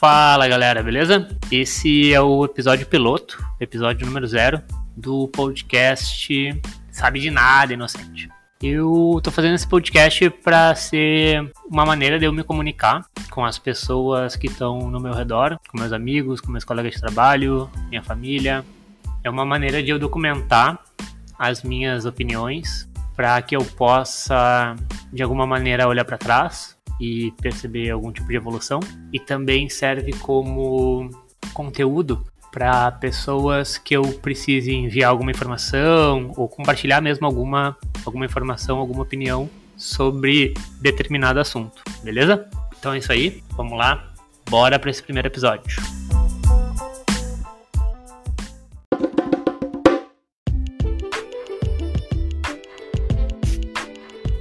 Fala galera, beleza? Esse é o episódio piloto, episódio número zero do podcast Sabe de Nada Inocente. Eu tô fazendo esse podcast para ser uma maneira de eu me comunicar com as pessoas que estão no meu redor, com meus amigos, com meus colegas de trabalho, minha família. É uma maneira de eu documentar as minhas opiniões para que eu possa de alguma maneira olhar para trás e perceber algum tipo de evolução e também serve como conteúdo para pessoas que eu precise enviar alguma informação ou compartilhar mesmo alguma, alguma informação, alguma opinião sobre determinado assunto, beleza? Então é isso aí, vamos lá, bora para esse primeiro episódio.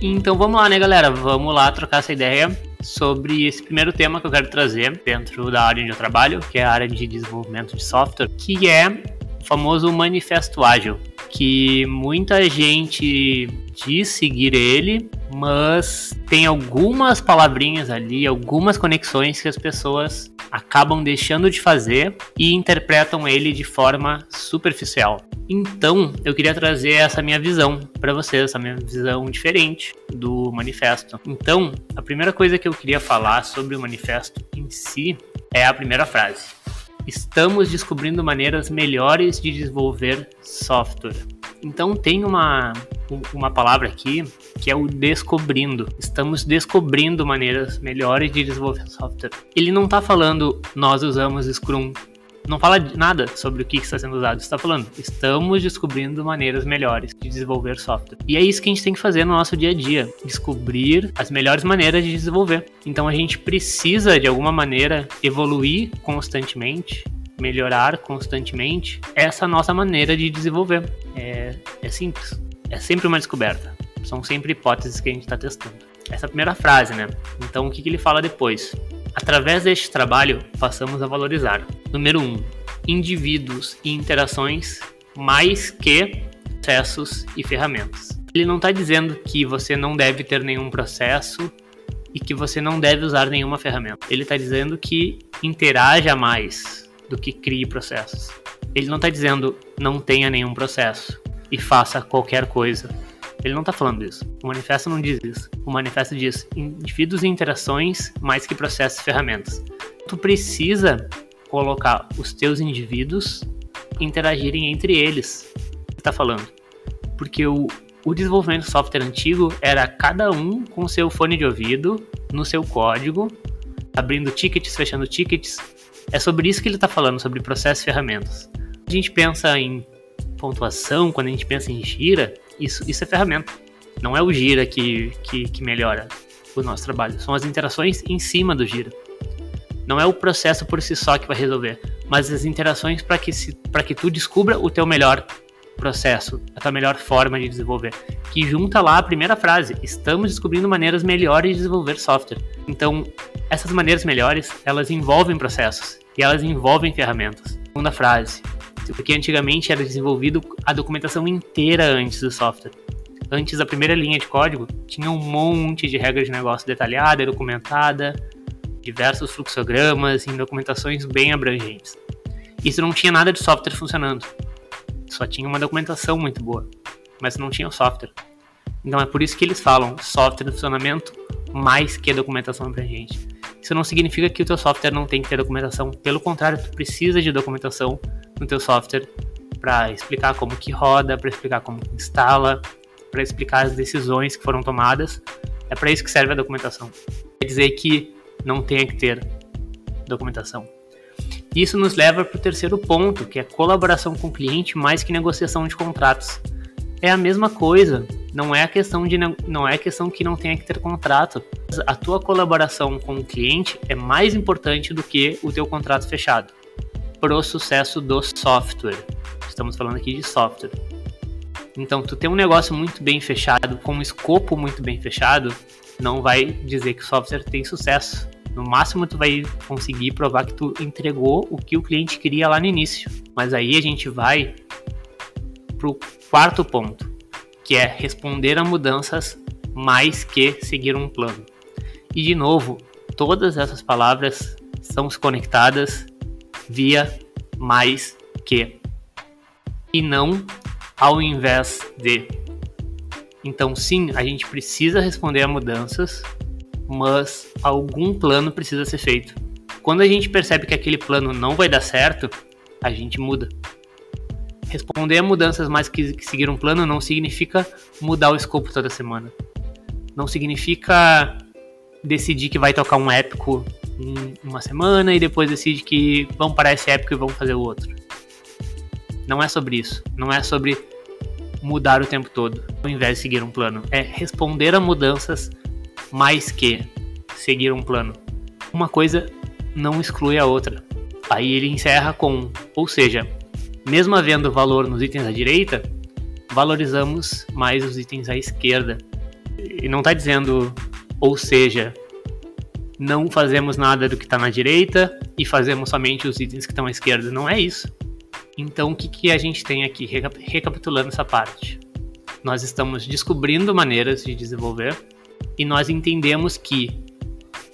Então vamos lá, né, galera? Vamos lá trocar essa ideia sobre esse primeiro tema que eu quero trazer dentro da área onde eu trabalho, que é a área de desenvolvimento de software, que é o famoso manifesto ágil, que muita gente diz seguir ele, mas tem algumas palavrinhas ali, algumas conexões que as pessoas acabam deixando de fazer e interpretam ele de forma superficial. Então, eu queria trazer essa minha visão para vocês, essa minha visão diferente do manifesto. Então, a primeira coisa que eu queria falar sobre o manifesto em si é a primeira frase. Estamos descobrindo maneiras melhores de desenvolver software. Então tem uma, uma palavra aqui que é o descobrindo. Estamos descobrindo maneiras melhores de desenvolver software. Ele não está falando nós usamos Scrum. Não fala nada sobre o que está sendo usado. Está falando estamos descobrindo maneiras melhores de desenvolver software. E é isso que a gente tem que fazer no nosso dia a dia: descobrir as melhores maneiras de desenvolver. Então a gente precisa de alguma maneira evoluir constantemente melhorar constantemente essa nossa maneira de desenvolver. É, é simples. É sempre uma descoberta. São sempre hipóteses que a gente está testando. Essa é a primeira frase, né? Então, o que, que ele fala depois? Através deste trabalho, passamos a valorizar. Número 1. Um, indivíduos e interações mais que processos e ferramentas. Ele não está dizendo que você não deve ter nenhum processo e que você não deve usar nenhuma ferramenta. Ele está dizendo que interaja mais, do que crie processos. Ele não está dizendo não tenha nenhum processo e faça qualquer coisa. Ele não está falando isso. O manifesto não diz isso. O manifesto diz indivíduos e interações mais que processos e ferramentas. Tu precisa colocar os teus indivíduos interagirem entre eles. Está falando, porque o, o desenvolvimento de software antigo era cada um com seu fone de ouvido no seu código, abrindo tickets, fechando tickets, é sobre isso que ele está falando, sobre processos e ferramentas. A gente pensa em pontuação, quando a gente pensa em gira, isso, isso é ferramenta. Não é o gira que, que, que melhora o nosso trabalho, são as interações em cima do gira. Não é o processo por si só que vai resolver, mas as interações para que, que tu descubra o teu melhor processo, a tua melhor forma de desenvolver. Que junta lá a primeira frase: estamos descobrindo maneiras melhores de desenvolver software. Então, essas maneiras melhores, elas envolvem processos e elas envolvem ferramentas. Segunda frase: porque antigamente era desenvolvido a documentação inteira antes do software. Antes da primeira linha de código, tinha um monte de regras de negócio detalhada, documentada, diversos fluxogramas em documentações bem abrangentes. Isso não tinha nada de software funcionando. Só tinha uma documentação muito boa, mas não tinha o software. Então é por isso que eles falam software de funcionamento mais que a documentação abrangente. Isso não significa que o teu software não tem que ter documentação. Pelo contrário, tu precisa de documentação no teu software para explicar como que roda, para explicar como que instala, para explicar as decisões que foram tomadas. É para isso que serve a documentação. Quer dizer que não tenha que ter documentação. Isso nos leva para o terceiro ponto, que é colaboração com o cliente mais que negociação de contratos. É a mesma coisa, não é a questão de não é questão que não tenha que ter contrato. A tua colaboração com o cliente é mais importante do que o teu contrato fechado. Para o sucesso do software. Estamos falando aqui de software. Então, tu tem um negócio muito bem fechado, com um escopo muito bem fechado, não vai dizer que o software tem sucesso. No máximo tu vai conseguir provar que tu entregou o que o cliente queria lá no início. Mas aí a gente vai pro quarto ponto, que é responder a mudanças mais que seguir um plano. E de novo, todas essas palavras estão conectadas via mais que e não ao invés de. Então, sim, a gente precisa responder a mudanças, mas algum plano precisa ser feito. Quando a gente percebe que aquele plano não vai dar certo, a gente muda. Responder a mudanças mais que, seguir um plano não significa mudar o escopo toda semana. Não significa decidir que vai tocar um épico uma semana e depois decide que vamos parar esse épico e vamos fazer o outro. Não é sobre isso. Não é sobre mudar o tempo todo, ao invés de seguir um plano. É responder a mudanças mais que seguir um plano. Uma coisa não exclui a outra. Aí ele encerra com, ou seja, mesmo havendo valor nos itens à direita, valorizamos mais os itens à esquerda. E não está dizendo, ou seja, não fazemos nada do que está na direita e fazemos somente os itens que estão à esquerda. Não é isso. Então, o que, que a gente tem aqui, recapitulando essa parte? Nós estamos descobrindo maneiras de desenvolver e nós entendemos que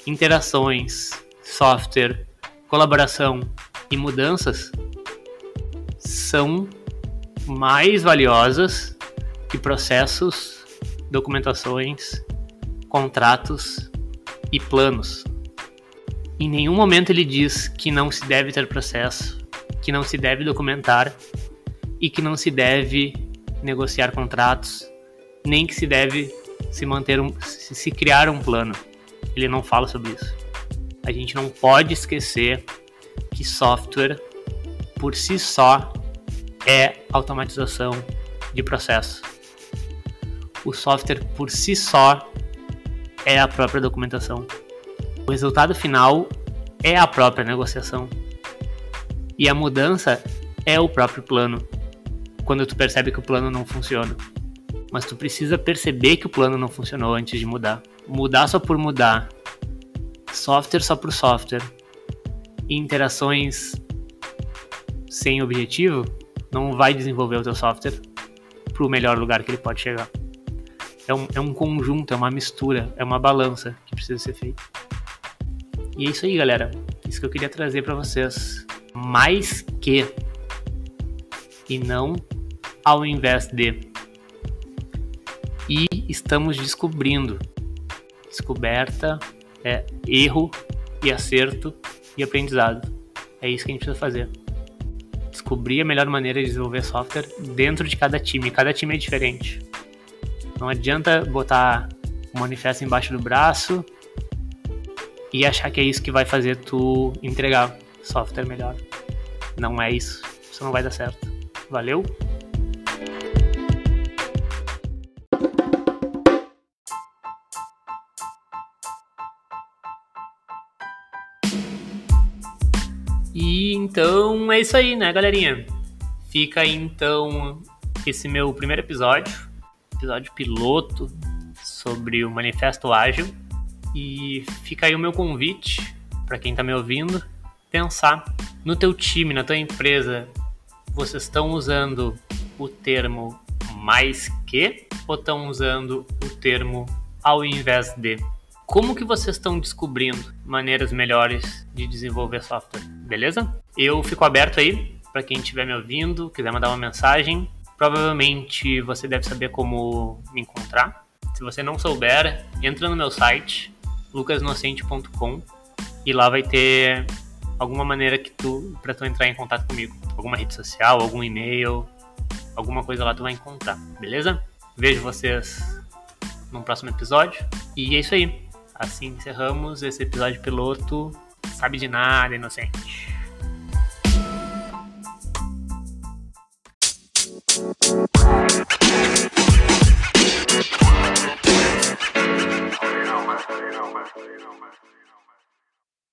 interações, software, colaboração e mudanças são mais valiosas que processos, documentações, contratos e planos. Em nenhum momento ele diz que não se deve ter processo, que não se deve documentar e que não se deve negociar contratos, nem que se deve se manter um, se criar um plano. Ele não fala sobre isso. A gente não pode esquecer que software por si só é automatização de processo. O software por si só é a própria documentação. O resultado final é a própria negociação. E a mudança é o próprio plano. Quando tu percebe que o plano não funciona. Mas tu precisa perceber que o plano não funcionou antes de mudar. Mudar só por mudar. Software só por software. Interações sem objetivo não vai desenvolver o teu software para o melhor lugar que ele pode chegar é um, é um conjunto, é uma mistura, é uma balança que precisa ser feita. E é isso aí, galera. Isso que eu queria trazer para vocês. Mais que e não ao invés de. E estamos descobrindo. Descoberta é erro e acerto e aprendizado. É isso que a gente precisa fazer. Descobrir a melhor maneira de desenvolver software dentro de cada time. Cada time é diferente. Não adianta botar o manifesto embaixo do braço e achar que é isso que vai fazer tu entregar software melhor. Não é isso. Isso não vai dar certo. Valeu? E então é isso aí, né, galerinha? Fica aí então esse meu primeiro episódio episódio piloto sobre o Manifesto Ágil. E fica aí o meu convite para quem está me ouvindo pensar no teu time, na tua empresa, vocês estão usando o termo mais que ou estão usando o termo ao invés de? Como que vocês estão descobrindo maneiras melhores de desenvolver software? Beleza? Eu fico aberto aí para quem estiver me ouvindo, quiser mandar uma mensagem, Provavelmente você deve saber como me encontrar. Se você não souber, entra no meu site lucasnocente.com e lá vai ter alguma maneira que tu para tu entrar em contato comigo, alguma rede social, algum e-mail, alguma coisa lá tu vai encontrar, beleza? Vejo vocês no próximo episódio e é isso aí. Assim encerramos esse episódio piloto. Sabe de nada, inocente.